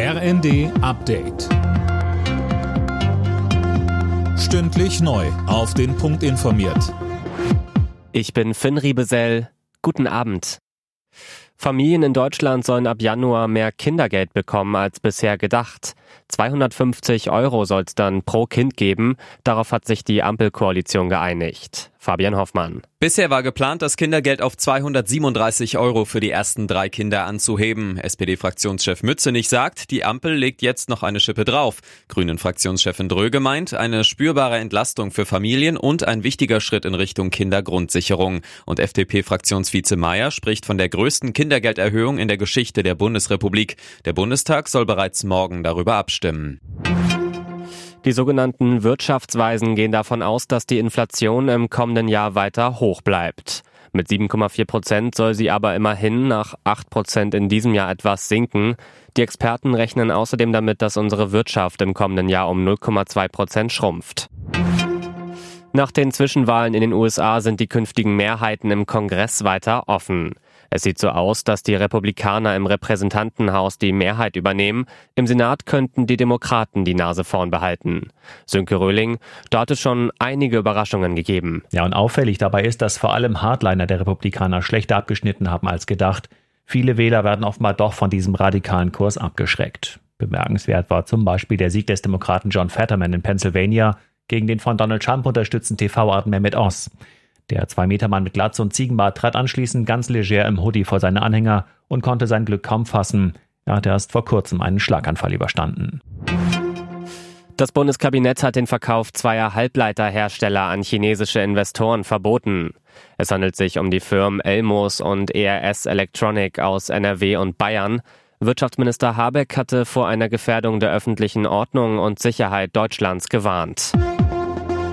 RND Update. Stündlich neu. Auf den Punkt informiert. Ich bin Finn Riebesell. Guten Abend. Familien in Deutschland sollen ab Januar mehr Kindergeld bekommen als bisher gedacht. 250 Euro soll es dann pro Kind geben. Darauf hat sich die Ampelkoalition geeinigt. Fabian Hoffmann. Bisher war geplant, das Kindergeld auf 237 Euro für die ersten drei Kinder anzuheben. SPD-Fraktionschef Mützenich sagt, die Ampel legt jetzt noch eine Schippe drauf. Grünen-Fraktionschefin Dröge meint, eine spürbare Entlastung für Familien und ein wichtiger Schritt in Richtung Kindergrundsicherung. Und FDP-Fraktionsvize Mayer spricht von der größten Kindergelderhöhung in der Geschichte der Bundesrepublik. Der Bundestag soll bereits morgen darüber abstimmen. Die sogenannten Wirtschaftsweisen gehen davon aus, dass die Inflation im kommenden Jahr weiter hoch bleibt. Mit 7,4 Prozent soll sie aber immerhin nach 8 Prozent in diesem Jahr etwas sinken. Die Experten rechnen außerdem damit, dass unsere Wirtschaft im kommenden Jahr um 0,2 Prozent schrumpft. Nach den Zwischenwahlen in den USA sind die künftigen Mehrheiten im Kongress weiter offen. Es sieht so aus, dass die Republikaner im Repräsentantenhaus die Mehrheit übernehmen. Im Senat könnten die Demokraten die Nase vorn behalten. Sönke Röhling, da hat es schon einige Überraschungen gegeben. Ja, und auffällig dabei ist, dass vor allem Hardliner der Republikaner schlechter abgeschnitten haben als gedacht. Viele Wähler werden offenbar doch von diesem radikalen Kurs abgeschreckt. Bemerkenswert war zum Beispiel der Sieg des Demokraten John Fetterman in Pennsylvania gegen den von Donald Trump unterstützten TV-Art Mehmet Oz. Der Zwei-Meter-Mann mit Glatze und Ziegenbart trat anschließend ganz leger im Hoodie vor seine Anhänger und konnte sein Glück kaum fassen. Er hatte erst vor kurzem einen Schlaganfall überstanden. Das Bundeskabinett hat den Verkauf zweier Halbleiterhersteller an chinesische Investoren verboten. Es handelt sich um die Firmen Elmos und ERS Electronic aus NRW und Bayern. Wirtschaftsminister Habeck hatte vor einer Gefährdung der öffentlichen Ordnung und Sicherheit Deutschlands gewarnt.